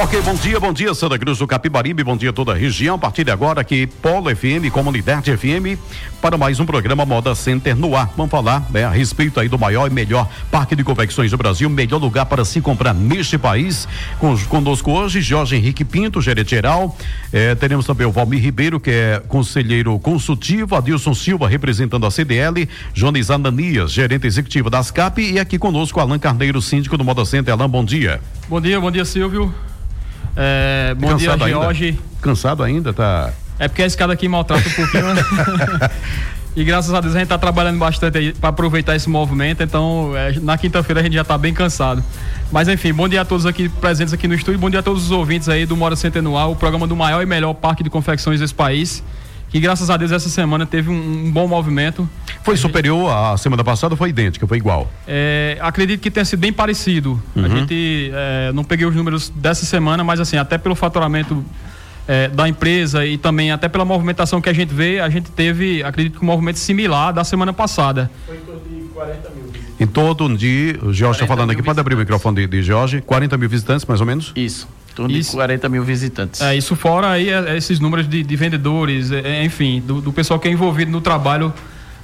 Ok, bom dia, bom dia, Santa Cruz do Capibaribe, bom dia toda a região. A partir de agora, aqui, Polo FM, Comunidade FM, para mais um programa Moda Center no ar. Vamos falar né, a respeito aí do maior e melhor parque de confecções do Brasil, melhor lugar para se comprar neste país. Conosco hoje, Jorge Henrique Pinto, gerente geral. Eh, teremos também o Valmir Ribeiro, que é conselheiro consultivo, Adilson Silva, representando a CDL, Jones Ananias, gerente executivo da SCAP, e aqui conosco, Alan Carneiro, síndico do Moda Center. Alan, bom dia. Bom dia, bom dia, Silvio. É, bom dia, Jorge. Ainda? Cansado ainda, tá? É porque a escada aqui maltrata um pouquinho. Né? e graças a Deus a gente está trabalhando bastante aí para aproveitar esse movimento. Então, é, na quinta-feira a gente já está bem cansado. Mas enfim, bom dia a todos aqui presentes aqui no estúdio, bom dia a todos os ouvintes aí do Mora Centenual, o programa do maior e melhor parque de confecções desse país que graças a Deus essa semana teve um, um bom movimento. Foi superior à semana passada ou foi idêntica? Foi igual? É, acredito que tenha sido bem parecido. Uhum. A gente é, não peguei os números dessa semana, mas assim, até pelo faturamento é, da empresa e também até pela movimentação que a gente vê, a gente teve, acredito que um movimento similar da semana passada. Foi em torno de 40 mil. Em todo dia, o Jorge está falando aqui, pode abrir o microfone de, de Jorge, 40 mil visitantes mais ou menos? Isso torno isso, de 40 mil visitantes. É, isso fora aí é, é esses números de, de vendedores, é, enfim, do, do, pessoal que é envolvido no trabalho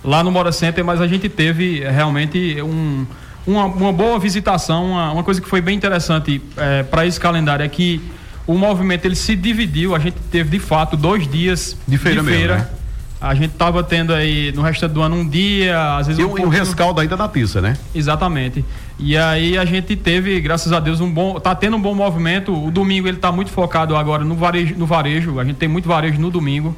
lá no Mora Center, mas a gente teve realmente um, uma, uma, boa visitação, uma, uma, coisa que foi bem interessante é, para esse calendário é que o movimento ele se dividiu, a gente teve de fato dois dias de feira, de feira mesmo, né? A gente estava tendo aí no resto do ano um dia, às vezes. E um, um rescaldo ainda da pista, né? Exatamente. E aí a gente teve, graças a Deus, um bom. tá tendo um bom movimento. O domingo ele está muito focado agora no varejo, no varejo. A gente tem muito varejo no domingo.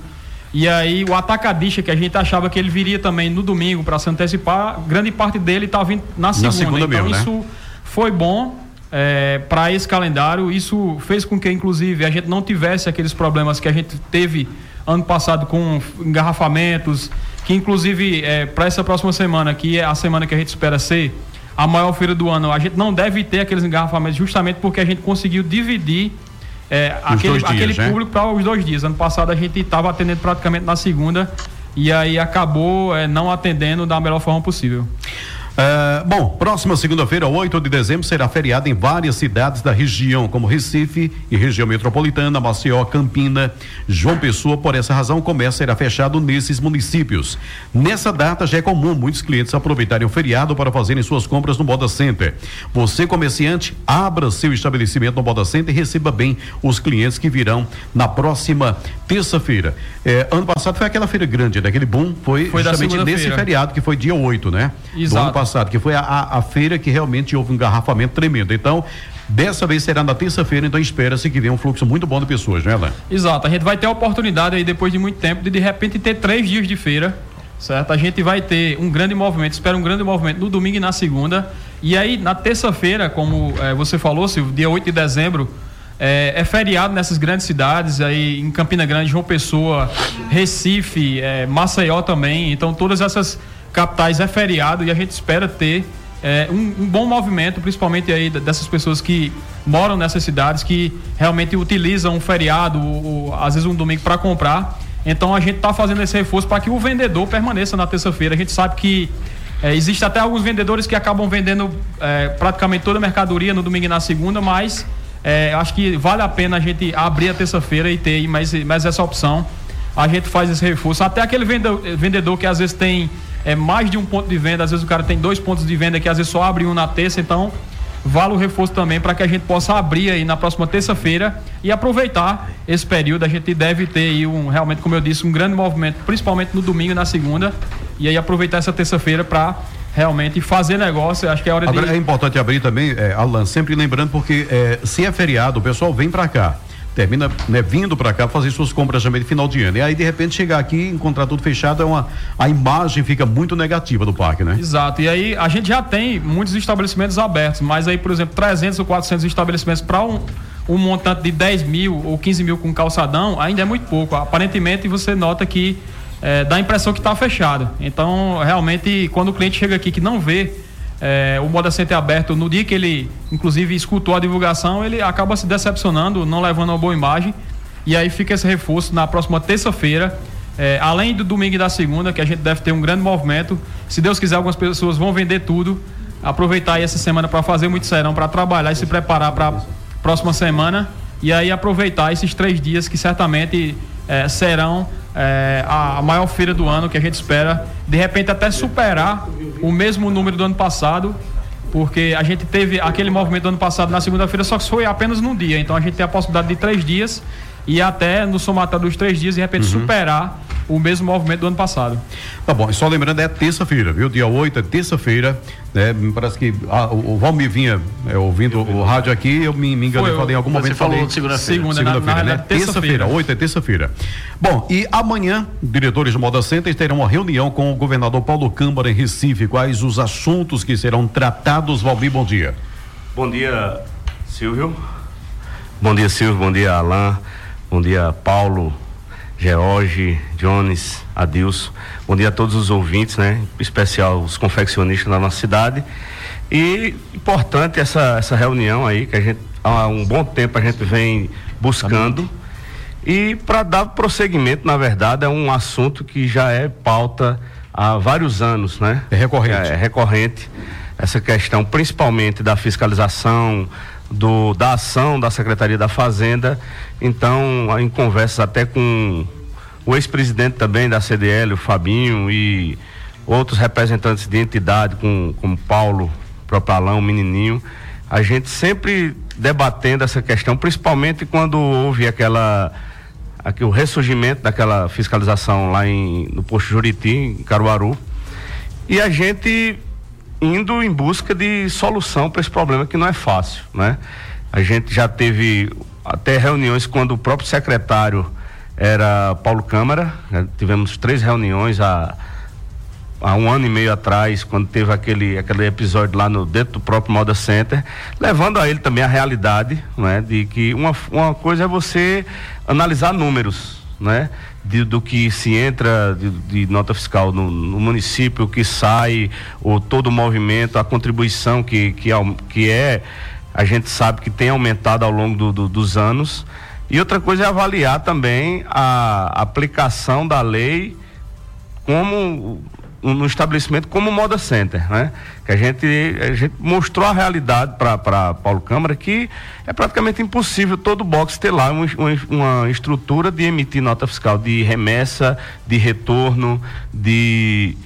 E aí o atacadista, que a gente achava que ele viria também no domingo para se antecipar, grande parte dele está vindo na segunda. Na segunda então mesmo, né? isso foi bom é, para esse calendário. Isso fez com que, inclusive, a gente não tivesse aqueles problemas que a gente teve ano passado com engarrafamentos, que inclusive é, para essa próxima semana, que é a semana que a gente espera ser a maior feira do ano, a gente não deve ter aqueles engarrafamentos justamente porque a gente conseguiu dividir é, aquele, dias, aquele né? público para os dois dias. Ano passado a gente estava atendendo praticamente na segunda e aí acabou é, não atendendo da melhor forma possível. Uh, bom, próxima segunda-feira, 8 de dezembro, será feriado em várias cidades da região, como Recife e região metropolitana, Maceió, Campina, João Pessoa. Por essa razão, o comércio será fechado nesses municípios. Nessa data, já é comum muitos clientes aproveitarem o feriado para fazerem suas compras no Moda Center. Você, comerciante, abra seu estabelecimento no Moda Center e receba bem os clientes que virão na próxima terça-feira. É, ano passado foi aquela feira grande, daquele né? boom, foi, foi justamente nesse feriado, que foi dia 8, né? Exato passado, que foi a, a, a feira que realmente houve um engarrafamento tremendo. Então, Dessa vez será na terça-feira, então espera-se que venha um fluxo muito bom de pessoas, né, Alain? Exato, a gente vai ter a oportunidade aí, depois de muito tempo, de de repente ter três dias de feira, certo? A gente vai ter um grande movimento, espera um grande movimento no domingo e na segunda. E aí, na terça-feira, como é, você falou, Silvio, dia 8 de dezembro, é, é, feriado nessas grandes cidades, aí em Campina Grande, João Pessoa, Recife, é, Maceió também. Então, todas essas capitais é feriado e a gente espera ter é, um, um, bom movimento, principalmente aí dessas pessoas que moram nessas cidades, que realmente utilizam um feriado, ou, ou, às vezes um domingo para comprar. Então a gente está fazendo esse reforço para que o vendedor permaneça na terça-feira. A gente sabe que é, existe até alguns vendedores que acabam vendendo é, praticamente toda a mercadoria no domingo e na segunda, mas é, acho que vale a pena a gente abrir a terça-feira e ter mais, mais essa opção. A gente faz esse reforço. Até aquele vendedor que às vezes tem é mais de um ponto de venda, às vezes o cara tem dois pontos de venda que às vezes só abre um na terça, então vale o reforço também para que a gente possa abrir aí na próxima terça-feira e aproveitar esse período. A gente deve ter aí um, realmente, como eu disse, um grande movimento, principalmente no domingo e na segunda, e aí aproveitar essa terça-feira para realmente fazer negócio. Acho que é hora Agora, de. É importante abrir também, é, Alan, sempre lembrando, porque é, se é feriado, o pessoal vem para cá termina né, vindo para cá fazer suas compras também de final de ano. E aí, de repente, chegar aqui e encontrar tudo fechado, é uma, a imagem fica muito negativa do parque, né? Exato. E aí, a gente já tem muitos estabelecimentos abertos, mas aí, por exemplo, 300 ou 400 estabelecimentos para um, um montante de 10 mil ou 15 mil com calçadão, ainda é muito pouco. Aparentemente, você nota que é, dá a impressão que está fechado. Então, realmente, quando o cliente chega aqui que não vê é, o Moda Center aberto, no dia que ele, inclusive, escutou a divulgação, ele acaba se decepcionando, não levando uma boa imagem. E aí fica esse reforço na próxima terça-feira. É, além do domingo e da segunda, que a gente deve ter um grande movimento. Se Deus quiser, algumas pessoas vão vender tudo. Aproveitar essa semana para fazer muito serão, para trabalhar e se preparar para a próxima semana. E aí aproveitar esses três dias que certamente é, serão é, a, maior feira do ano que a gente espera, de repente até superar o mesmo número do ano passado, porque a gente teve aquele movimento do ano passado na segunda-feira, só que foi apenas num dia. Então a gente tem a possibilidade de três dias e até no somatório dos três dias, de repente, uhum. superar o mesmo movimento do ano passado. Tá bom, e só lembrando, é terça-feira, viu? Dia 8 é terça-feira, né? Parece que ah, o, Valmir vinha é, ouvindo o rádio aqui, eu me, me enganei, Foi, falei em algum momento. Você falou falei, segunda-feira. Segunda, segunda-feira, né? Terça-feira, 8 é terça-feira. Bom, e amanhã, diretores do Moda Center terão uma reunião com o governador Paulo Câmara em Recife. Quais os assuntos que serão tratados, Valmir? Bom dia. Bom dia, Silvio. Bom dia, Silvio. Bom dia, Alain. Bom dia, Paulo, George, Jones, Adilson. Bom dia a todos os ouvintes, né? Em especial os confeccionistas da nossa cidade. E importante essa, essa reunião aí, que a gente há um bom tempo a gente vem buscando. E para dar prosseguimento, na verdade, é um assunto que já é pauta há vários anos, né? É recorrente. É, é recorrente. Essa questão, principalmente da fiscalização, do, da ação da Secretaria da Fazenda. Então, em conversas até com o ex-presidente também da CDL, o Fabinho, e outros representantes de entidade, com, como Paulo, Propalão, Menininho, a gente sempre debatendo essa questão, principalmente quando houve aquela aqui, o ressurgimento daquela fiscalização lá em, no posto Juriti, em Caruaru. E a gente indo em busca de solução para esse problema que não é fácil, né? A gente já teve até reuniões quando o próprio secretário era Paulo Câmara, né? tivemos três reuniões há, há um ano e meio atrás, quando teve aquele, aquele episódio lá no dentro do próprio Moda Center, levando a ele também a realidade, né? De que uma, uma coisa é você analisar números, né? De, do que se entra de, de nota fiscal no, no, município, o que sai, o todo o movimento, a contribuição que, que, que é, a gente sabe que tem aumentado ao longo do, do, dos anos. E outra coisa é avaliar também a aplicação da lei como no estabelecimento como moda center, né? Que a gente, a gente mostrou a realidade para Paulo Câmara que é praticamente impossível todo box ter lá uma, uma, estrutura de emitir nota fiscal de remessa, de retorno, de,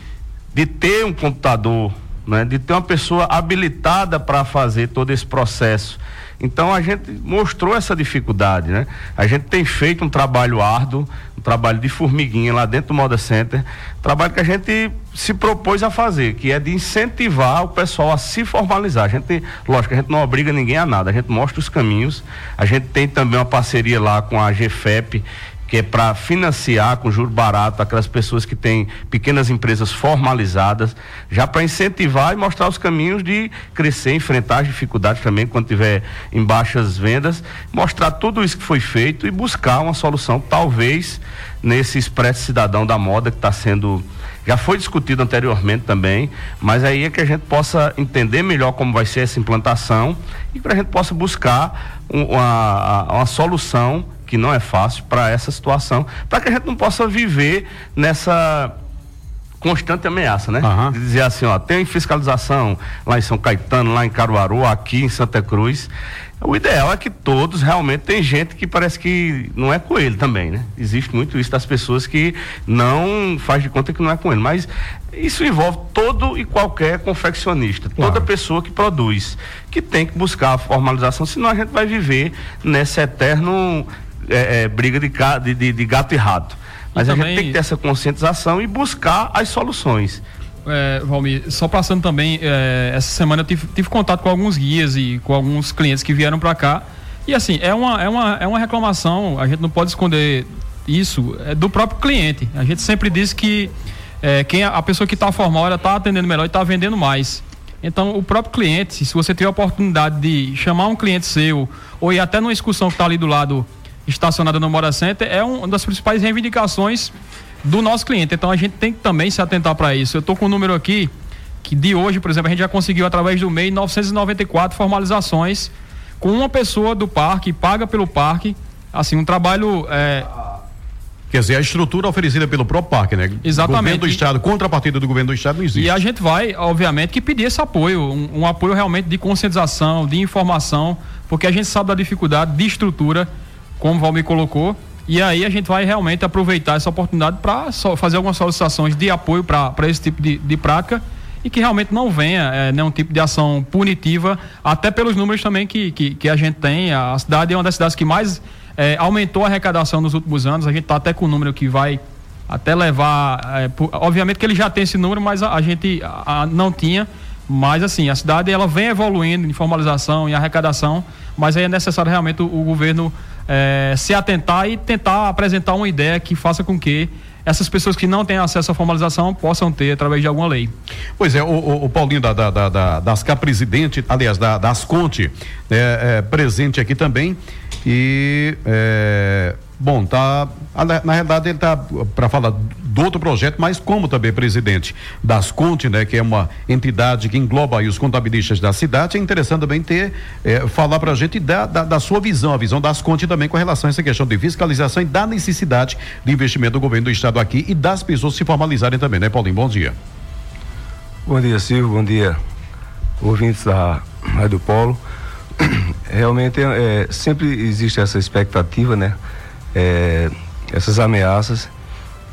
de ter um computador, né? De ter uma pessoa habilitada para fazer todo esse processo. Então a gente mostrou essa dificuldade, né? A gente tem feito um trabalho árduo, trabalho de formiguinha lá dentro do Moda Center, trabalho que a gente se propôs a fazer, que é de incentivar o pessoal a se formalizar. A gente, lógico, a gente não obriga ninguém a nada, a gente mostra os caminhos. A gente tem também uma parceria lá com a GFEP, que é para financiar com juro barato aquelas pessoas que têm pequenas empresas formalizadas, já para incentivar e mostrar os caminhos de crescer, enfrentar as dificuldades também quando tiver em baixas vendas, mostrar tudo isso que foi feito e buscar uma solução, talvez nesse expresso cidadão da moda que está sendo já foi discutido anteriormente também, mas aí é que a gente possa entender melhor como vai ser essa implantação e para a gente possa buscar um, uma, uma solução que não é fácil para essa situação, para que a gente não possa viver nessa constante ameaça, né? Uhum. De dizer assim, ó, tem fiscalização lá em São Caetano, lá em Caruaru, aqui em Santa Cruz. O ideal é que todos realmente tem gente que parece que não é coelho também, né? Existe muito isso das pessoas que não faz de conta que não é coelho, mas isso envolve todo e qualquer confeccionista, claro. toda pessoa que produz, que tem que buscar a formalização, senão a gente vai viver nesse eterno é, é, briga de, de, de, gato e rato. Mas e a também... gente tem que ter essa conscientização e buscar as soluções. É, Valmir, só passando também, é, essa semana eu tive, tive, contato com alguns guias e com alguns clientes que vieram para cá. E assim, é uma, é, uma, é uma reclamação, a gente não pode esconder isso, é do próprio cliente. A gente sempre diz que é, quem a pessoa que está formal ela está atendendo melhor e está vendendo mais. Então, o próprio cliente, se você tiver a oportunidade de chamar um cliente seu, ou ir até numa excursão que está ali do lado estacionada no Mora Center é uma das principais reivindicações do nosso cliente. Então a gente tem que também se atentar para isso. Eu estou com um número aqui que de hoje, por exemplo, a gente já conseguiu através do MEI 994 formalizações com uma pessoa do parque, paga pelo parque, assim, um trabalho. É, Quer dizer, a estrutura oferecida pelo próprio parque, né? Exatamente. Governo do Estado, contra a partida do governo do Estado não existe. E a gente vai, obviamente, que pedir esse apoio, um, um, apoio realmente de conscientização, de informação, porque a gente sabe da dificuldade de estrutura, como o Valmir colocou, e aí a gente vai realmente aproveitar essa oportunidade para fazer algumas solicitações de apoio para esse tipo de, de prática e que realmente não venha é, nenhum tipo de ação punitiva, até pelos números também que, que, que a gente tem. A cidade é uma das cidades que mais é, aumentou a arrecadação nos últimos anos. A gente está até com um número que vai até levar. É, por, obviamente que ele já tem esse número, mas a, a gente a, a, não tinha. Mas assim, a cidade ela vem evoluindo em formalização, em arrecadação, mas aí é necessário realmente o, o governo é, se atentar e tentar apresentar uma ideia que faça com que essas pessoas que não têm acesso à formalização possam ter através de alguma lei. Pois é, o, o, o Paulinho da, da, da, presidente, aliás, da, das Conte, é, é, presente aqui também. E é, bom, tá. Na realidade, ele está para falar do outro projeto, mas como também presidente das Conte, né, que é uma entidade que engloba os contabilistas da cidade, é interessante também ter é, falar para a gente da, da, da, sua visão, a visão das Conte também com relação a essa questão de fiscalização e da necessidade de investimento do governo do estado aqui e das pessoas se formalizarem também, né, Paulinho? Bom dia. Bom dia, Silvio. Bom dia, ouvintes da Rádio Polo. realmente é, sempre existe essa expectativa, né? É, essas ameaças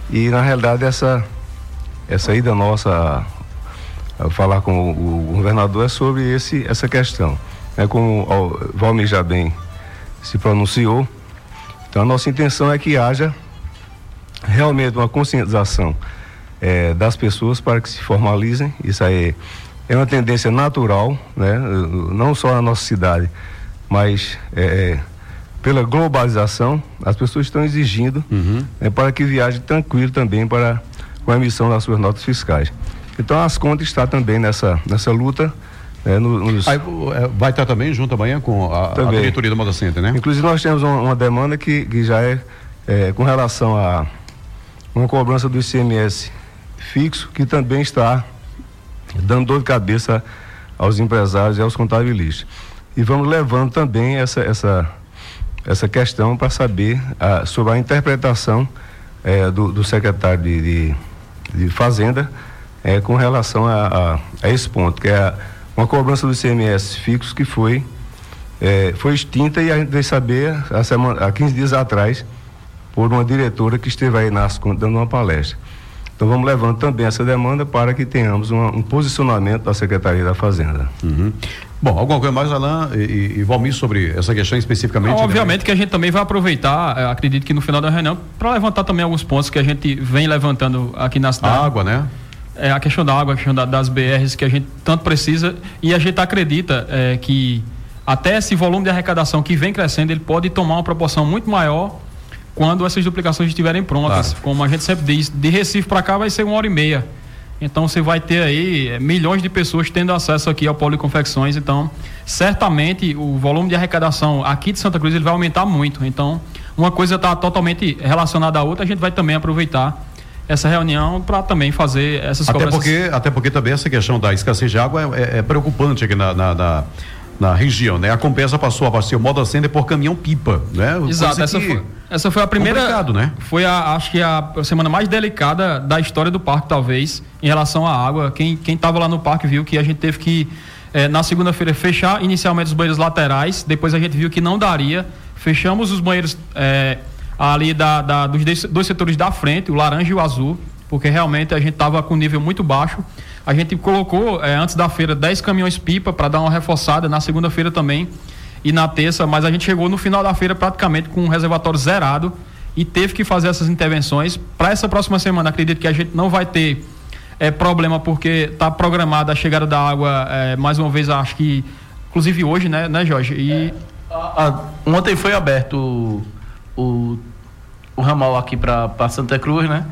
e na realidade essa essa ida nossa a, a falar com o, o, governador é sobre esse essa questão, né? Como o Valmir já bem se pronunciou, então a nossa intenção é que haja realmente uma conscientização é, das pessoas para que se formalizem. Isso aí é uma tendência natural, né? Não só na nossa cidade, mas é, é, pela globalização, as pessoas estão exigindo uhum. né, para que viaje tranquilo também para com a emissão das suas notas fiscais. Então as contas está também nessa nessa luta. É, nos... Aí, é, vai estar também junto amanhã com a, a diretoria do Moda Center, né? Inclusive nós temos uma, uma demanda que, que já é, é, com relação a uma cobrança do ICMS fixo que também está dando dor de cabeça aos empresários e aos contabilistas. E vamos levando também essa, essa, essa questão para saber a, sobre a interpretação é, do, do, secretário de, de, de Fazenda é, com relação a, a, a, esse ponto, que é a, uma cobrança do ICMS fixo que foi, é, foi extinta e a gente veio saber há, semana, há 15 dias atrás por uma diretora que esteve aí nas dando uma palestra. Então vamos levando também essa demanda para que tenhamos uma, um posicionamento da Secretaria da Fazenda. Uhum. Bom, alguma coisa mais, Alain e, e Valmir, sobre essa questão especificamente? Né? Obviamente né? que a gente também vai aproveitar, eh, acredito que no final da reunião, para levantar também alguns pontos que a gente vem levantando aqui na cidade. A água, né? É, a questão da água, a questão da, das BRs que a gente tanto precisa e a gente acredita é, que até esse volume de arrecadação que vem crescendo, ele pode tomar uma proporção muito maior quando essas duplicações estiverem prontas. Claro. Como a gente sempre diz, de Recife para cá vai ser uma hora e meia. Então você vai ter aí é, milhões de pessoas tendo acesso aqui ao Policonfecções. Então, certamente o volume de arrecadação aqui de Santa Cruz ele vai aumentar muito. Então, uma coisa está totalmente relacionada à outra, a gente vai também aproveitar essa reunião para também fazer essas até Porque, até porque também essa questão da escassez de água é, é, é preocupante aqui na, na, na na região, né? A Compensa passou a abastecer o modo acender por caminhão pipa, né? Exato, essa foi, essa foi a primeira, né? Foi a, acho que a semana mais delicada da história do parque, talvez, em relação à água. Quem quem estava lá no parque viu que a gente teve que eh, na segunda-feira fechar inicialmente os banheiros laterais, depois a gente viu que não daria, fechamos os banheiros eh, ali da, da, dos dois setores da frente, o laranja e o azul, porque realmente a gente estava com nível muito baixo. A gente colocou é, antes da feira 10 caminhões pipa para dar uma reforçada, na segunda-feira também e na terça, mas a gente chegou no final da feira praticamente com um reservatório zerado e teve que fazer essas intervenções. Para essa próxima semana, acredito que a gente não vai ter é, problema, porque está programada a chegada da água, é, mais uma vez, acho que, inclusive hoje, né, né Jorge? E... É, a, a, ontem foi aberto o, o, o ramal aqui para Santa Cruz, né?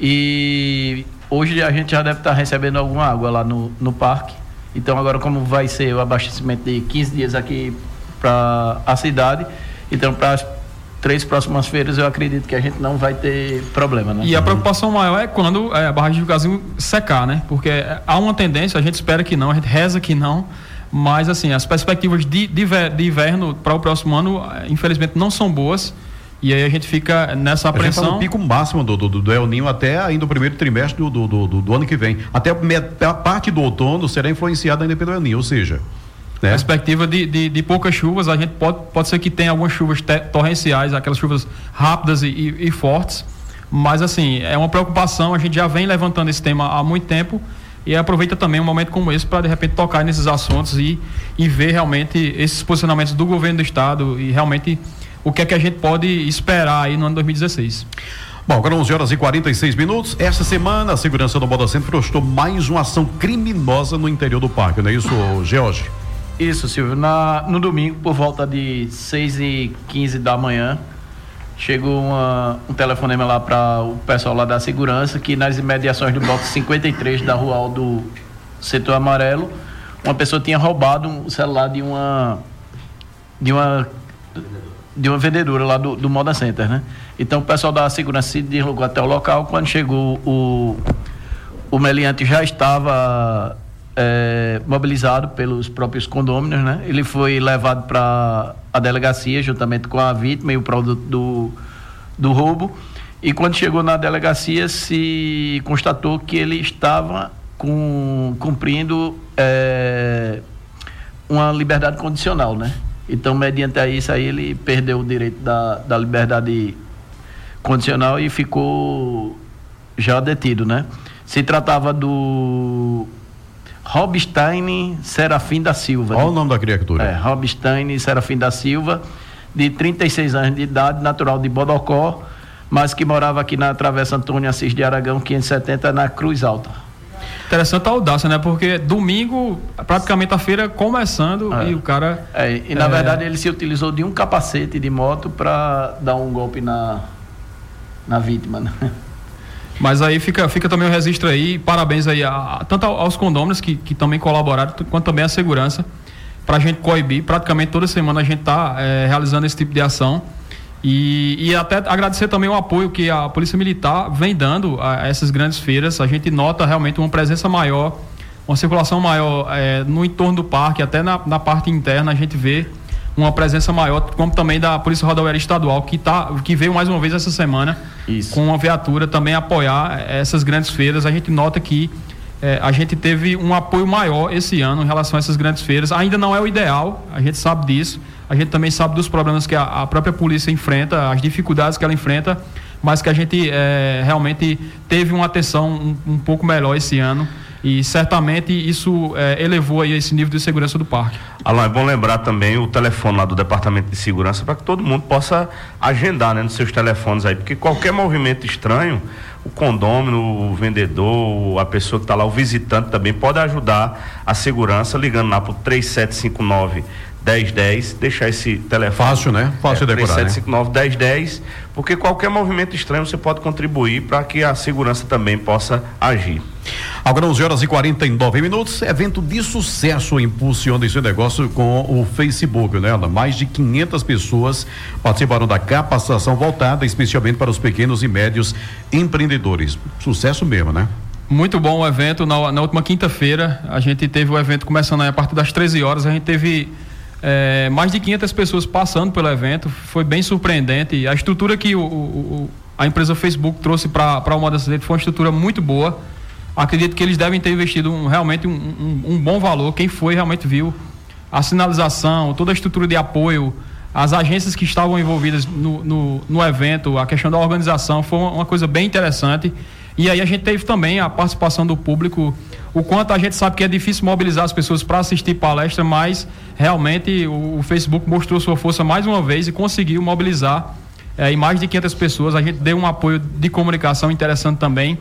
E Hoje a gente já deve estar recebendo alguma água lá no, no parque. Então agora como vai ser o abastecimento de 15 dias aqui para a cidade, então para as três próximas feiras eu acredito que a gente não vai ter problema, né? E a preocupação maior é quando é, a barragem de Gazinho secar, né? Porque há uma tendência, a gente espera que não, a gente reza que não, Mas, assim, as perspectivas de, de, de inverno para o próximo ano, infelizmente, não são boas. E aí a gente fica nessa apreensão. A gente tá no pico máximo do, do, do El Ninho até ainda o primeiro trimestre do, do, do, do ano que vem. Até a, a parte do outono será influenciada ainda pelo El Ninho, ou seja. Né? Perspectiva de, de, de, poucas chuvas, a gente pode, pode ser que tenha algumas chuvas torrenciais, aquelas chuvas rápidas e, e, e fortes. Mas assim, é uma preocupação, a gente já vem levantando esse tema há muito tempo e aproveita também um momento como esse para de repente tocar nesses assuntos e, e ver realmente esses posicionamentos do governo do estado e realmente o que é que a gente pode esperar aí no ano 2016. Bom, agora 11 horas e 46 minutos. Essa semana, a segurança do Moda Centro postou mais uma ação criminosa no interior do parque, não é isso, George? Isso, Silvio. Na, no domingo, por volta de 6 e 15 da manhã, chegou uma, um telefonema lá para o pessoal lá da segurança que nas imediações do bloco 53 da rua do setor amarelo, uma pessoa tinha roubado um celular de uma de uma de uma vendedora lá do, do Moda Center, né? Então o pessoal da segurança se deslocou até o local. Quando chegou o, o meliante já estava é, mobilizado pelos próprios condôminos, né? Ele foi levado para a delegacia juntamente com a vítima e o produto do, do roubo. E quando chegou na delegacia se constatou que ele estava com, cumprindo é, uma liberdade condicional, né? Então, mediante isso aí, ele perdeu o direito da, da liberdade condicional e ficou já detido, né? Se tratava do Robstein Serafim da Silva. Qual né? o nome da criatura? É, Robstein Serafim da Silva, de 36 anos de idade, natural de Bodocó, mas que morava aqui na Travessa Antônio Assis de Aragão, 570, na Cruz Alta. Interessante a audácia, né? Porque domingo, praticamente a feira começando é. e o cara. É, e na é... verdade ele se utilizou de um capacete de moto para dar um golpe na, na vítima, né? Mas aí fica, fica também o registro aí, parabéns aí a, tanto aos condôminos que, que também colaboraram, quanto também à segurança, para a gente coibir. Praticamente toda semana a gente está é, realizando esse tipo de ação. E, e até agradecer também o apoio que a Polícia Militar vem dando a, a essas grandes feiras. A gente nota realmente uma presença maior, uma circulação maior é, no entorno do parque, até na, na parte interna a gente vê uma presença maior, como também da Polícia Rodoviária Estadual, que, tá, que veio mais uma vez essa semana Isso. com uma viatura também apoiar essas grandes feiras. A gente nota que é, a gente teve um apoio maior esse ano em relação a essas grandes feiras. Ainda não é o ideal, a gente sabe disso a gente também sabe dos problemas que a, a própria polícia enfrenta, as dificuldades que ela enfrenta, mas que a gente é, realmente teve uma atenção um, um, pouco melhor esse ano e certamente isso é, elevou aí esse nível de segurança do parque. Alô, é bom lembrar também o telefone lá do Departamento de Segurança para que todo mundo possa agendar né, nos seus telefones aí, porque qualquer movimento estranho, o condômino, o vendedor, a pessoa que está lá, o visitante também pode ajudar a segurança ligando lá para o 3759 1010, deixar esse telefone. Fácil, né? Fácil é, de decorar. 3759 né? 1010, porque qualquer movimento estranho você pode contribuir para que a segurança também possa agir. Agora 11 horas e 49 minutos, evento de sucesso impulsiona esse negócio com o Facebook, né? Mais de 500 pessoas participaram da capacitação voltada especialmente para os pequenos e médios empreendedores. Sucesso mesmo, né? Muito bom o evento. Na, na última quinta-feira, a gente teve o evento começando a partir das 13 horas. A gente teve é, mais de 500 pessoas passando pelo evento, foi bem surpreendente. A estrutura que o, o, a empresa Facebook trouxe para o Moda Center foi uma estrutura muito boa. Acredito que eles devem ter investido um, realmente um, um, um, bom valor. Quem foi realmente viu a sinalização, toda a estrutura de apoio, as agências que estavam envolvidas no, no, no evento, a questão da organização, foi uma, uma coisa bem interessante. E aí a gente teve também a participação do público o quanto a gente sabe que é difícil mobilizar as pessoas para assistir palestra, mas realmente o, o, Facebook mostrou sua força mais uma vez e conseguiu mobilizar é, mais de 500 pessoas. A gente deu um apoio de comunicação interessante também.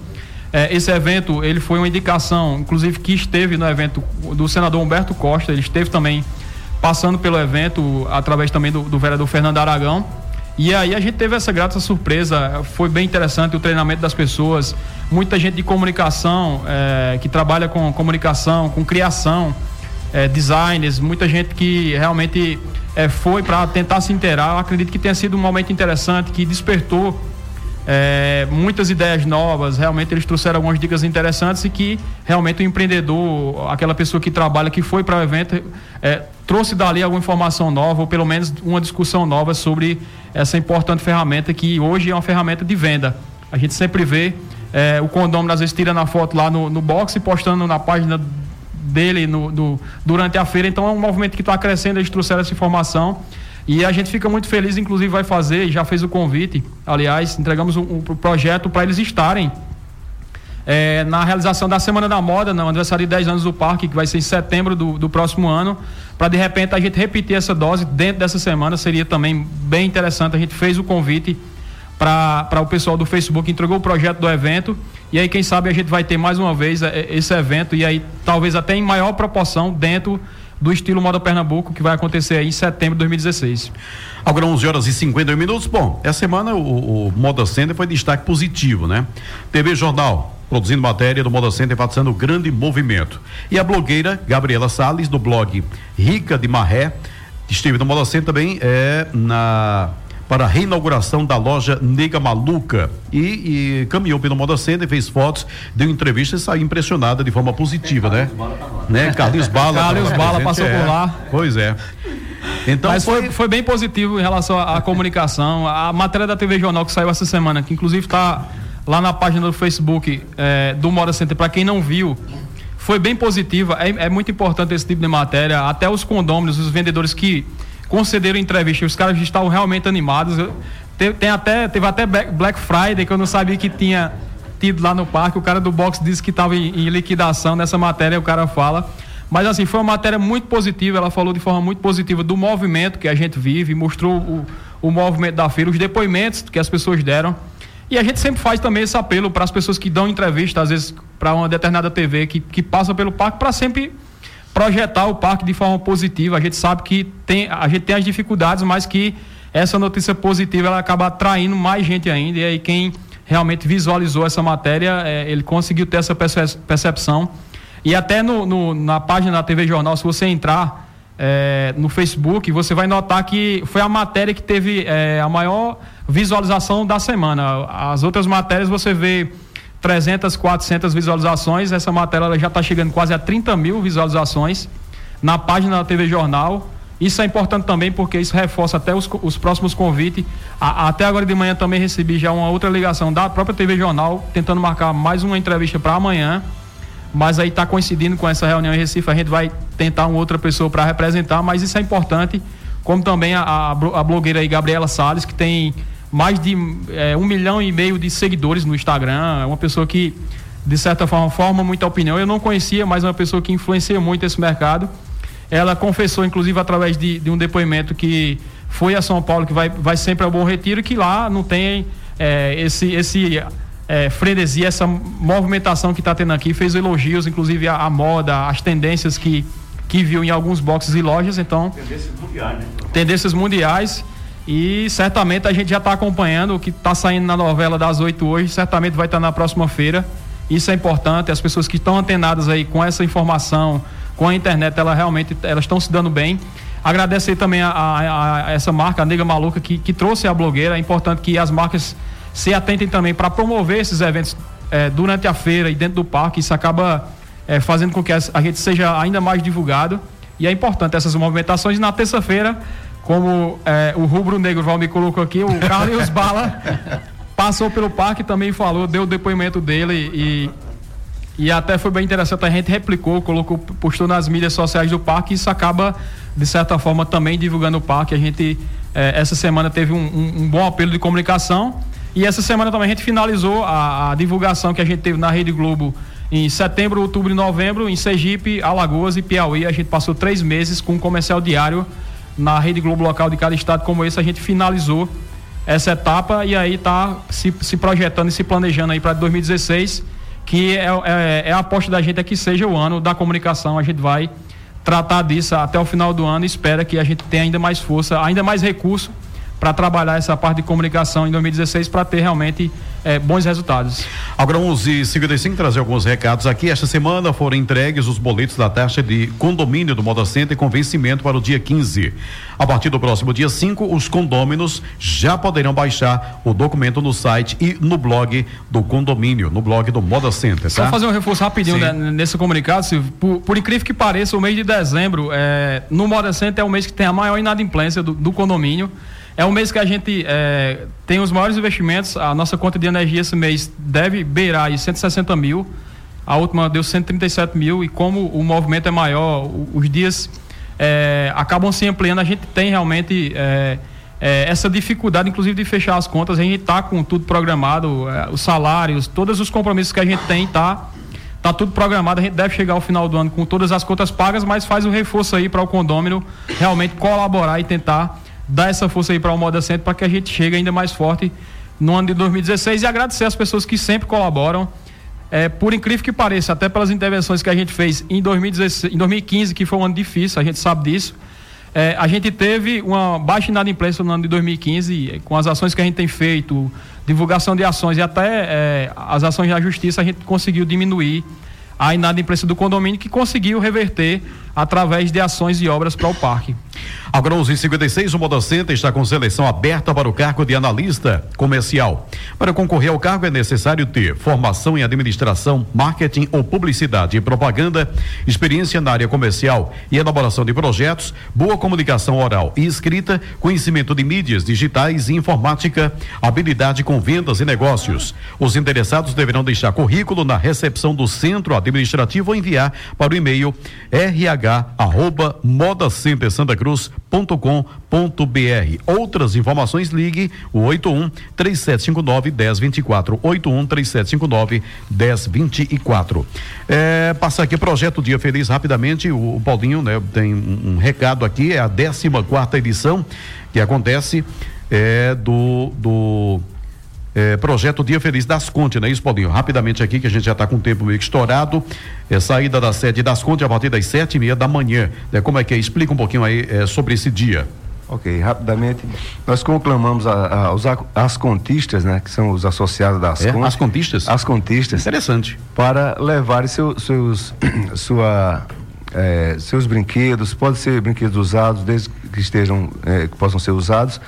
É, esse evento ele foi uma indicação, inclusive que esteve no evento do senador Humberto Costa, ele esteve também passando pelo evento através também do, do vereador Fernando Aragão. E aí a gente teve essa grata surpresa, foi bem interessante o treinamento das pessoas, muita gente de comunicação, é, que trabalha com comunicação, com criação, é, designers, muita gente que realmente é, foi para tentar se inteirar. Acredito que tenha sido um momento interessante, que despertou é, muitas ideias novas, realmente eles trouxeram algumas dicas interessantes e que realmente o empreendedor, aquela pessoa que trabalha, que foi para o evento, é, trouxe dali alguma informação nova, ou pelo menos uma discussão nova sobre essa importante ferramenta que hoje é uma ferramenta de venda. A gente sempre vê é, o condomínio às vezes tira na foto lá no, no box e postando na página dele no, durante a feira, então é um movimento que está crescendo, eles trouxeram essa informação. E a gente fica muito feliz, inclusive vai fazer, já fez o convite, aliás, entregamos um, um projeto para eles estarem é, na realização da Semana da Moda, no aniversário de 10 anos do parque, que vai ser em setembro do, do próximo ano, para de repente a gente repetir essa dose dentro dessa semana, seria também bem interessante. A gente fez o convite para o pessoal do Facebook, entregou o projeto do evento, e aí quem sabe a gente vai ter mais uma vez é, esse evento, e aí talvez até em maior proporção dentro do estilo Moda Pernambuco, que vai acontecer aí em setembro de 2016. Agora 11 horas e 51 minutos. Bom, essa semana o, o Moda Center foi destaque positivo, né? TV Jornal, produzindo matéria do Moda Center, fazendo grande movimento. E a blogueira Gabriela Sales do blog Rica de Marré, esteve no Moda Center também é, na para a reinauguração da loja Nega Maluca e, e caminhou pelo Moda Center, fez fotos, deu entrevista e saiu impressionada de forma positiva, né? né? Carlinhos Bala. Carlinhos Bala passou é. por lá. Pois é. Então Mas foi, foi bem positivo em relação à, à comunicação. A matéria da TV Jornal que saiu essa semana, que inclusive está lá na página do Facebook é, do Moda Center, para quem não viu, foi bem positiva. É, é, muito importante esse tipo de matéria. Até os condôminos, os vendedores que concederam entrevista. Os caras estavam realmente animados. Tem, tem, até, teve até Black Friday, que eu não sabia que tinha tido lá no parque. O cara do box disse que estava em, em, liquidação nessa matéria, o cara fala. Mas assim, foi uma matéria muito positiva, ela falou de forma muito positiva do movimento que a gente vive, mostrou o, o movimento da feira, os depoimentos que as pessoas deram. E a gente sempre faz também esse apelo para as pessoas que dão entrevista, às vezes para uma determinada TV que, que passa pelo parque, para sempre projetar o parque de forma positiva. A gente sabe que tem, a gente tem as dificuldades, mas que essa notícia positiva ela acaba atraindo mais gente ainda. E aí quem realmente visualizou essa matéria, é, ele conseguiu ter essa percepção. E até no, no, na página da TV Jornal, se você entrar é, no Facebook, você vai notar que foi a matéria que teve é, a maior visualização da semana. As outras matérias você vê 300, 400 visualizações. Essa matéria já está chegando quase a 30 mil visualizações na página da TV Jornal. Isso é importante também porque isso reforça até os, os próximos convites. A, até agora de manhã também recebi já uma outra ligação da própria TV Jornal, tentando marcar mais uma entrevista para amanhã. Mas aí está coincidindo com essa reunião em Recife, a gente vai tentar uma outra pessoa para representar, mas isso é importante, como também a, a blogueira aí, Gabriela Salles, que tem mais de é, um milhão e meio de seguidores no Instagram. É uma pessoa que, de certa forma, forma muita opinião. Eu não conhecia, mas é uma pessoa que influencia muito esse mercado. Ela confessou, inclusive, através de, de um depoimento que foi a São Paulo, que vai, vai sempre ao Bom Retiro, que lá não tem é, esse, esse é, frenesia, essa movimentação que está tendo aqui. Fez elogios, inclusive, à, à, moda, às tendências que, que viu em alguns boxes e lojas. Então, tendências mundiais, né? Tendências mundiais. E certamente a gente já está acompanhando o que está saindo na novela das oito hoje, certamente vai estar tá na próxima feira. Isso é importante, as pessoas que estão antenadas aí com essa informação, com a internet, elas realmente elas estão se dando bem. Agradecer também a, a, a, essa marca, a Nega Maluca, que, que trouxe a blogueira. É importante que as marcas se atentem também para promover esses eventos é, durante a feira e dentro do parque. Isso acaba é, fazendo com que a, a gente seja ainda mais divulgado. E é importante essas movimentações. Na terça-feira como é, o rubro negro Valmir colocou aqui, o Carlos Bala passou pelo parque também falou, deu o depoimento dele e, e até foi bem interessante, a gente replicou, colocou, postou nas mídias sociais do parque e isso acaba, de certa forma, também divulgando o parque. A gente, é, essa semana, teve um, um, um, bom apelo de comunicação e essa semana também a gente finalizou a, a divulgação que a gente teve na Rede Globo em setembro, outubro e novembro, em Sergipe, Alagoas e Piauí. A gente passou três meses com um comercial diário na Rede Globo local de cada estado como esse, a gente finalizou essa etapa e aí está se, se projetando e se planejando aí para 2016, que é, é, é, a aposta da gente é que seja o ano da comunicação. A gente vai tratar disso até o final do ano e espera que a gente tenha ainda mais força, ainda mais recurso para trabalhar essa parte de comunicação em 2016 para ter realmente é, bons resultados. Agora 11 55 trazer alguns recados aqui. Esta semana foram entregues os boletos da taxa de condomínio do Moda Center com vencimento para o dia 15. A partir do próximo dia 5, os condôminos já poderão baixar o documento no site e no blog do condomínio, no blog do Moda Center. Tá? Só fazer um reforço rapidinho né, nesse comunicado, Silvio. Por, por, incrível que pareça, o mês de dezembro, é, no Moda Center é o mês que tem a maior inadimplência do, do condomínio. É um mês que a gente é, tem os maiores investimentos. A nossa conta de energia esse mês deve beirar aí 160 mil. A última deu 137 mil. E como o movimento é maior, os dias é, acabam se ampliando, a gente tem realmente é, é essa dificuldade, inclusive, de fechar as contas. A gente está com tudo programado, é, os salários, todos os compromissos que a gente tem, tá? Tá tudo programado, a gente deve chegar ao final do ano com todas as contas pagas, mas faz o reforço aí para o condômino realmente colaborar e tentar dar essa força aí para o Moda Centro para que a gente chegue ainda mais forte no ano de 2016 e agradecer as pessoas que sempre colaboram. É, por incrível que pareça, até pelas intervenções que a gente fez em, 2016, em 2015, que foi um ano difícil, a gente sabe disso. É, a gente teve uma baixa inadimplência no ano de 2015, com as ações que a gente tem feito, divulgação de ações e até é, as ações da justiça, a gente conseguiu diminuir a inadimplência do condomínio, que conseguiu reverter através de ações e obras para o parque. Agora, 11:56 o Moda Center está com seleção aberta para o cargo de analista comercial. Para concorrer ao cargo é necessário ter formação em administração, marketing ou publicidade e propaganda, experiência na área comercial e elaboração de projetos, boa comunicação oral e escrita, conhecimento de mídias digitais e informática, habilidade com vendas e negócios. Os interessados deverão deixar currículo na recepção do centro administrativo ou enviar para o e-mail rh@modacentersantacruz.com.br. Outras informações ligue o 81 3759 1024 81 3759 1024. É, passar aqui projeto Dia Feliz rapidamente, o, o Paulinho, né, tem um, um, recado aqui, é a 14 quarta edição que acontece é do do é, projeto Dia Feliz das Contes, né? Isso, Paulinho, rapidamente aqui, que a gente já está com o tempo meio que estourado, é, saída da sede das Contes a partir das sete e meia da manhã, né? Como é que é? Explica um pouquinho aí é, sobre esse dia. Ok, rapidamente, nós conclamamos a, a, os, as contistas, né, que são os associados das é, contistas? As contistas. Interessante. Para levarem seu, seus, sua, é, seus brinquedos, pode ser brinquedos usados, desde que estejam, é, que possam ser usados,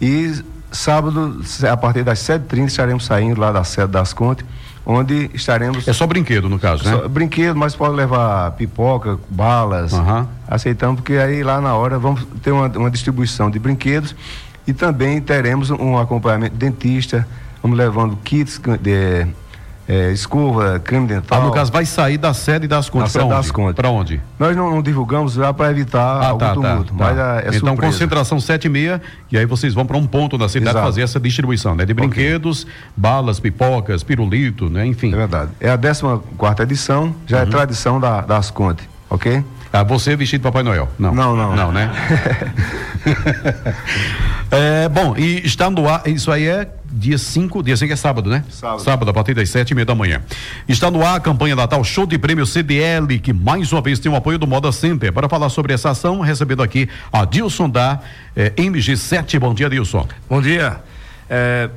e Sábado, a partir das 7h30, estaremos saindo lá da sede das Contes, onde estaremos. É só brinquedo, no caso, né? Só brinquedo, mas pode levar pipoca, balas. Uhum. Aceitamos, porque aí lá na hora vamos ter uma, uma distribuição de brinquedos e também teremos um acompanhamento dentista, vamos levando kits de é, escova, creme dental. Ah, no caso, vai sair da sede das contas. Para onde? Para onde? Nós não, não divulgamos lá para evitar ah, algum tá, tá tumulto, tá, mas é, é Então, concentração sete e meia, e aí vocês vão para um ponto da cidade Exato. fazer essa distribuição, né? De brinquedos, okay. balas, pipocas, pirulito, né? Enfim. É verdade. É a 14 quarta edição, já é uhum. é tradição da, das contas, ok? Ah, você vestido de Papai Noel? Não. Não, não. Não, né? é, bom, e está no ar, isso aí é dia 5, dia 5 é sábado, né? Sábado. Sábado, a partir das sete e meia da manhã. Está no ar a campanha Natal Show de Prêmio CDL, que mais uma vez tem o apoio do Moda Center. Para falar sobre essa ação, recebendo aqui a Dilson da eh, MG7. Bom dia, Dilson. Bom dia. É,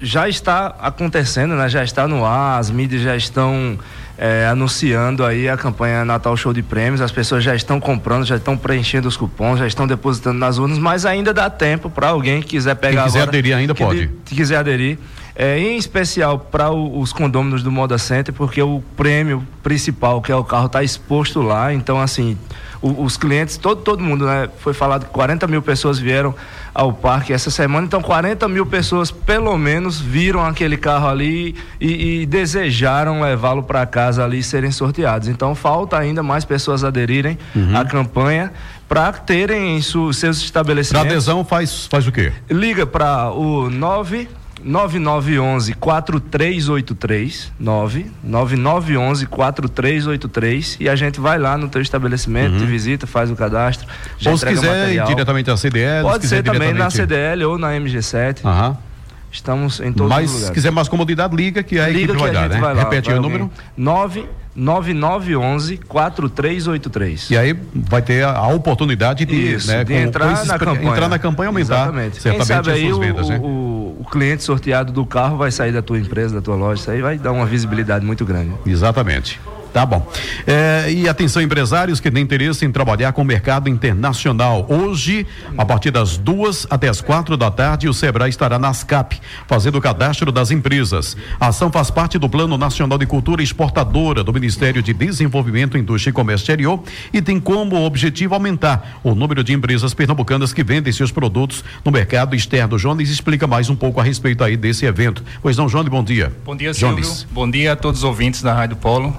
já está acontecendo, né? Já está no ar, as mídias já estão é, anunciando aí a campanha Natal Show de Prêmios. As pessoas já estão comprando, já estão preenchendo os cupons, já estão depositando nas urnas, mas ainda dá tempo para alguém que quiser pegar. Quem quiser agora, aderir ainda pode. Se quiser aderir. É, em especial para os condôminos do Moda Center, porque o prêmio principal, que é o carro, está exposto lá. Então, assim, o, os clientes, todo, todo mundo, né? Foi falado que 40 mil pessoas vieram ao parque essa semana, então 40 mil pessoas pelo menos viram aquele carro ali e, e desejaram levá-lo para casa ali e serem sorteados. Então falta ainda mais pessoas aderirem uhum. à campanha para terem em seus estabelecimentos. Para adesão faz, faz o quê? Liga para o 9 9911 4383 99911 4383 e a gente vai lá no teu estabelecimento, uhum. te visita, faz o cadastro. Já ou se quiser ir diretamente à CDL, pode ser também na CDL ou na MG7. Uhum. Estamos em todos Mas, os lugares. se quiser mais comodidade, liga que aí liga que vai a dar, né? Vai lá, Repete vai o número. 9 9911 4383. E aí vai ter a, a oportunidade de, Isso, né, de com- entrar, com esses na campanha. entrar na campanha aumentar Exatamente. Quem certamente sabe as aí suas o, vendas, né? o, o cliente sorteado do carro vai sair da tua empresa, da tua loja. Isso aí vai dar uma visibilidade muito grande. Exatamente. Tá bom. É, e atenção, empresários que têm interesse em trabalhar com o mercado internacional. Hoje, a partir das duas até as quatro da tarde, o Sebrae estará na ASCAP, fazendo o cadastro das empresas. A ação faz parte do Plano Nacional de Cultura Exportadora do Ministério de Desenvolvimento, Indústria e Comércio Exterior e tem como objetivo aumentar o número de empresas pernambucanas que vendem seus produtos no mercado externo. Jones explica mais um pouco a respeito aí desse evento. Pois não, Jones, bom dia. Bom dia, Silvio. Jones. Bom dia a todos os ouvintes da Rádio Polo.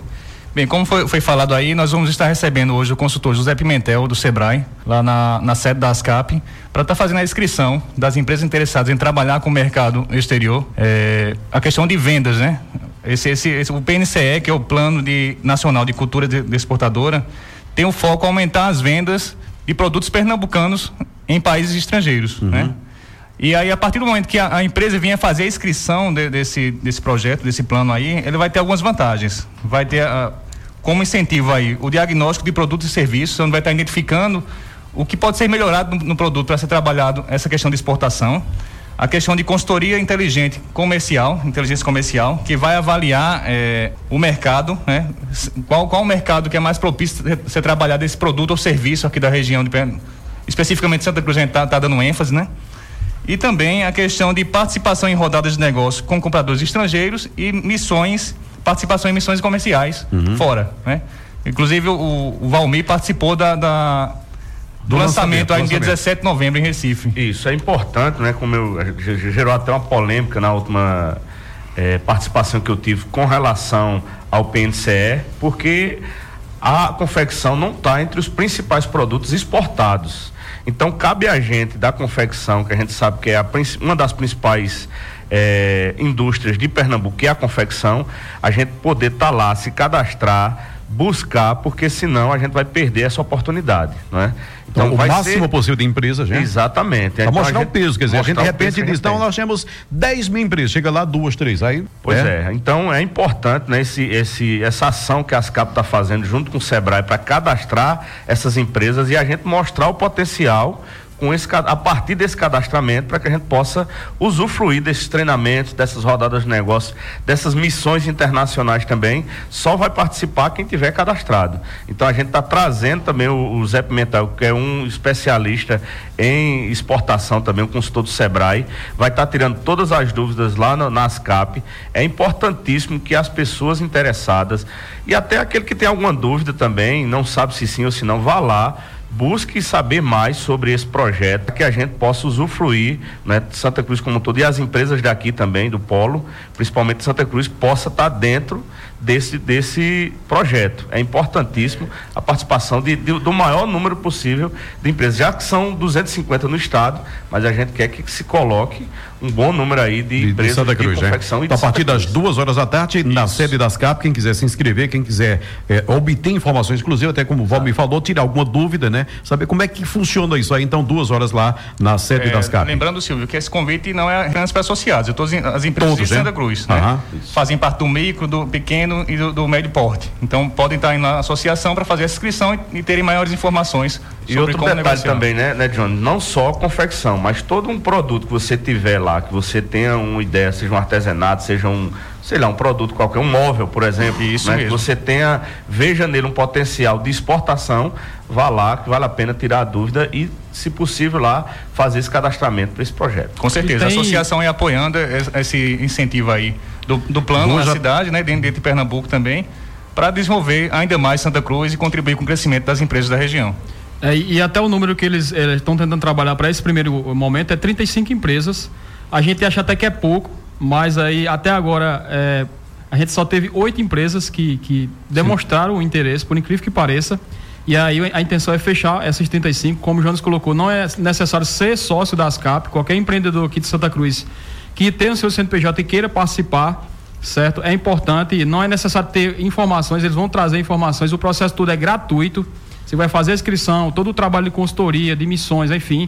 Bem, como foi, foi falado aí, nós vamos estar recebendo hoje o consultor José Pimentel, do Sebrae, lá na, na sede da ASCAP, para estar fazendo a inscrição das empresas interessadas em trabalhar com o mercado exterior. É, a questão de vendas, né? Esse, esse, esse- o PNCE, que é o Plano de, Nacional de Cultura de, de Exportadora, tem o foco em aumentar as vendas de produtos pernambucanos em países estrangeiros, né? E aí, a partir do momento que a, a empresa venha fazer a inscrição de- desse, desse projeto, desse plano aí, ele vai ter algumas vantagens. Vai ter ah, como incentivo aí o diagnóstico de produtos e serviços, onde vai estar identificando o que pode ser melhorado no, no produto para ser trabalhado essa questão de exportação. A questão de consultoria inteligente comercial, inteligência comercial, que vai avaliar eh, o mercado, né? Qual, qual o mercado que é mais propício a ser- trabalhado esse produto ou serviço aqui da região de especificamente Santa Cruz, a gente está dando ênfase, né? E também a questão de participação em rodadas de negócio com compradores estrangeiros e missões, participação em missões comerciais fora, né? Inclusive o, o Valmir participou da, da- do, Do lançamento, lançamento, aí no dia lançamento. 17 de novembro em Recife. Isso é importante, né? Como eu ge- gerou até uma polêmica na última eh, participação que eu tive com relação ao PNCE, porque a confecção não está entre os principais produtos exportados. Então cabe a gente da confecção, que a gente sabe que é a uma das principais eh, indústrias de Pernambuco, que é a confecção, a gente poder estar lá, se cadastrar, buscar, porque senão a gente vai perder essa oportunidade, não é? Então, o vai máximo ser- possível de empresas, gente. Exatamente. Para Então, mostrar a o peso, quer dizer, a gente de mostrar o repente diz, gente então nós temos 10 mil empresas, chega lá duas, três, aí... Pois é. então é importante né, esse, esse, essa ação que a ASCAP está fazendo junto com o Sebrae para cadastrar essas empresas e a gente mostrar o potencial com esse, a partir desse cadastramento para que a gente possa usufruir desses treinamentos, dessas rodadas de negócio, dessas missões internacionais também. Só vai participar quem tiver cadastrado. Então a gente está trazendo também o, o Zé Pimentel, que é um especialista em exportação também, um consultor do Sebrae, vai estar tirando todas as dúvidas lá na ASCAP. É importantíssimo que as pessoas interessadas e até aquele que tem alguma dúvida também, não sabe se sim ou se não, vá lá busque saber mais sobre esse projeto, que a gente possa usufruir, né, Santa Cruz como um todo, e as empresas daqui também, do Polo, principalmente Santa Cruz, possa estar dentro desse, desse projeto. É importantíssimo a participação de, de- do maior número possível de empresas, já que são 250 no estado, mas a gente quer que se coloque um bom número aí de, de, de empresas Santa Cruz, de né? confecção e Então, de a partir Santa das duas horas da tarde, na sede das CAP, quem quiser se inscrever, quem quiser eh, obter informações, inclusive até como o Val me falou, tirar alguma dúvida, né? Saber como é que funciona isso aí, então duas horas lá na sede É, das CAP. lembrando, Silvio, que esse convite não é apenas para associados, é todas as empresas Todos, de né? Santa Cruz, né? Aham. Fazem parte do micro, do pequeno e do, do médio porte. Então podem estar aí na associação para fazer essa inscrição e, e terem maiores informações E sobre outro como detalhe negociar. também, né, né, John? Não só a confecção, mas todo um produto que você tiver lá, que você tenha uma ideia, seja um artesanato, seja um, sei lá, um produto qualquer, um móvel, por exemplo. Isso né, mesmo. Que você tenha, veja nele um potencial de exportação, vá lá, que vale a pena tirar a dúvida e, se possível, lá fazer esse cadastramento para esse projeto. Com certeza, tem- a associação é apoiando es- esse incentivo aí do, do plano Duas na a- cidade, né, dentro, de Pernambuco também, para desenvolver ainda mais Santa Cruz e contribuir com o crescimento das empresas da região. É, e e até o número que eles estão tentando trabalhar para esse primeiro momento é 35 empresas. A gente acha até que é pouco, mas aí até agora é, a gente só teve oito empresas que, que demonstraram o interesse, por incrível que pareça. E aí a intenção é fechar essas 35, como o Jonas colocou. Não é necessário ser sócio da ASCAP, qualquer empreendedor aqui de Santa Cruz que tenha o seu CNPJ e queira participar, certo? É importante, e não é necessário ter informações, eles vão trazer informações, o processo todo é gratuito. Você vai fazer a inscrição, todo o trabalho de consultoria, de missões, enfim,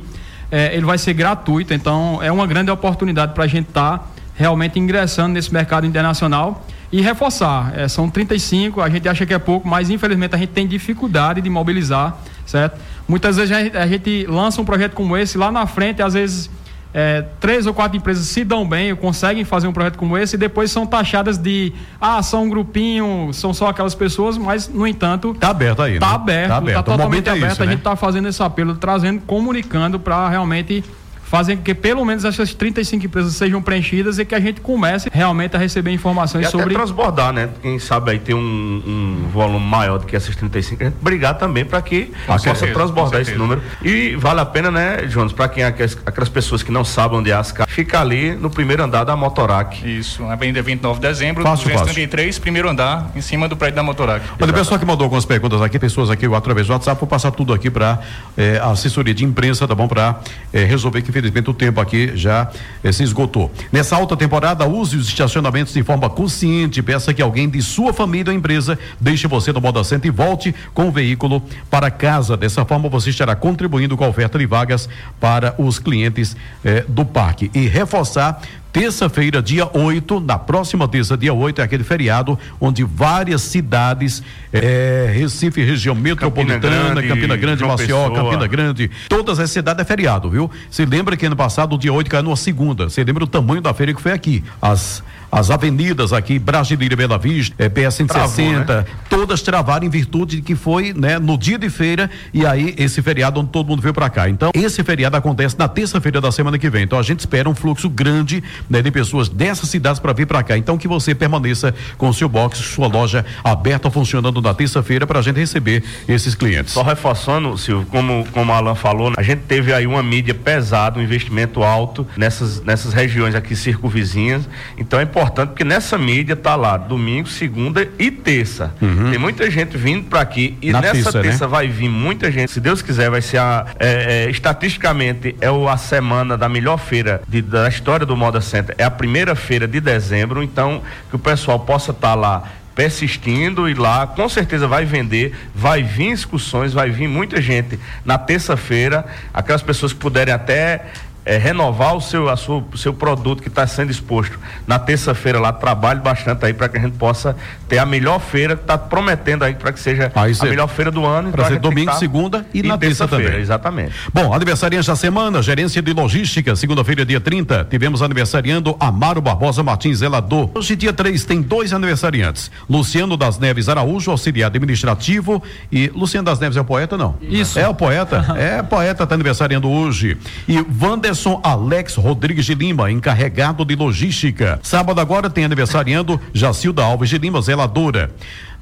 é, ele vai ser gratuito. Então, é uma grande oportunidade para a gente estar realmente ingressando nesse mercado internacional. e reforçar. É, são 35, a gente acha que é pouco, mas infelizmente a gente tem dificuldade de mobilizar, certo? Muitas vezes a gente, a gente lança um projeto como esse lá na frente, às vezes é, três ou quatro empresas se dão bem, conseguem fazer um projeto como esse e depois são taxadas de ah, são um grupinho, são só aquelas pessoas, mas no entanto. Tá aberto aí. Tá né? aberto, tá, aberto. tá totalmente é aberto. Esse, a né? gente tá fazendo esse apelo, trazendo, comunicando para realmente fazem com que pelo menos essas 35 empresas sejam preenchidas e que a gente comece realmente a receber informações e sobre. Até transbordar, né? Quem sabe aí ter um, um volume maior do que essas 35, a gente brigar também para que com possa certeza, transbordar esse número. E vale a pena, né, Jonas, para quem aquelas, aquelas pessoas que não sabem onde é as casas, fica ali no primeiro andar da Motorac. Isso, Avenida 29 de dezembro, fácil, 233, fácil. primeiro andar, em cima do prédio da Motorac. Olha, o pessoal que mandou algumas perguntas aqui, pessoas aqui através do WhatsApp, vou passar tudo aqui para eh, a assessoria de imprensa, tá bom? Para eh, resolver que infelizmente o tempo aqui já eh, se esgotou. Nessa alta temporada, use os estacionamentos de forma consciente. Peça que alguém de sua família ou empresa deixe você no modo assento e volte com o veículo para casa. Dessa forma, você estará contribuindo com a oferta de vagas para os clientes eh, do parque. E reforçar terça-feira, dia 8, na próxima terça, dia 8, é aquele feriado onde várias cidades, é, Recife, região metropolitana, Campina Grande, Campina Grande Maceió, Campina Grande, todas as cidades é feriado, viu? Se lembra que ano passado o dia 8 caiu numa segunda. Você lembra o tamanho da feira que foi aqui? As as avenidas aqui, Brasileira e Bela Vista, é, PS 160, né? todas travaram em virtude de que foi, né, no dia de feira e aí esse feriado onde todo mundo veio para cá. Então, esse feriado acontece na terça-feira da semana que vem. Então, a gente espera um fluxo grande né, de pessoas dessas cidades para vir para cá. Então, que você permaneça com o seu box, sua loja aberta, funcionando na terça-feira para a gente receber esses clientes. Só reforçando, Silvio, como, como o Alan falou, a gente teve aí uma mídia pesada, um investimento alto nessas, nessas regiões aqui circunvizinhas. Então, é importante porque nessa mídia tá lá domingo, segunda e terça. Uhum. Tem muita gente vindo para aqui e Na nessa terça, terça né? vai vir muita gente. Se Deus quiser, vai ser a, é, é, estatisticamente é a semana da melhor feira de, da história do Moda Center. É a primeira feira de dezembro, então que o pessoal possa estar tá lá persistindo e lá com certeza vai vender, vai vir excursões, vai vir muita gente na terça-feira, aquelas pessoas que puderem até é, renovar o seu, a sua, o seu produto que está sendo exposto na terça-feira lá, trabalhe bastante aí para que a gente possa ter a melhor feira, que está prometendo aí para que seja aí a melhor feira do ano. Para então ser domingo, tá segunda e, e na terça também. Exatamente. Bom, aniversariante da semana, gerência de logística, segunda-feira, dia 30, tivemos aniversariando Amaro Barbosa Martins Zelador. Hoje, dia 3, tem dois aniversariantes. Luciano das Neves Araújo, auxiliar administrativo, e Luciano das Neves é o poeta, não? Isso. É o poeta? é poeta, está aniversariando hoje. E Wanderson Anderson Alex Rodrigues de Lima, encarregado de logística. Sábado agora tem aniversariando Jacilda Alves de Lima, zeladora.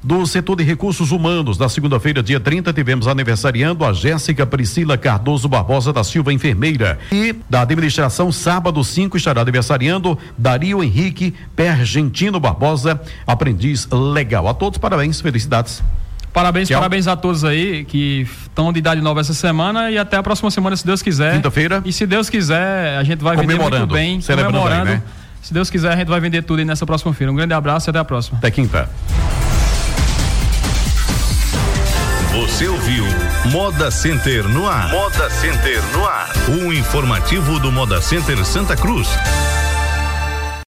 Do setor de recursos humanos, na segunda-feira, dia 30, tivemos aniversariando a Jéssica Priscila Cardoso Barbosa da Silva, enfermeira. E da administração, sábado 5, estará aniversariando Dario Henrique Pergentino Barbosa, aprendiz legal. A todos, parabéns, felicidades. Parabéns, Tchau. parabéns a todos aí que estão de idade nova essa semana e até a próxima semana, se Deus quiser. Quinta-feira. E se Deus quiser, a gente vai vender muito bem, comemorando. Bem, né? Se Deus quiser, a gente vai vender tudo aí nessa próxima feira. Um grande abraço e até a próxima. Até quinta. Você ouviu Moda Center no ar. Moda Center no ar. O informativo do Moda Center Santa Cruz.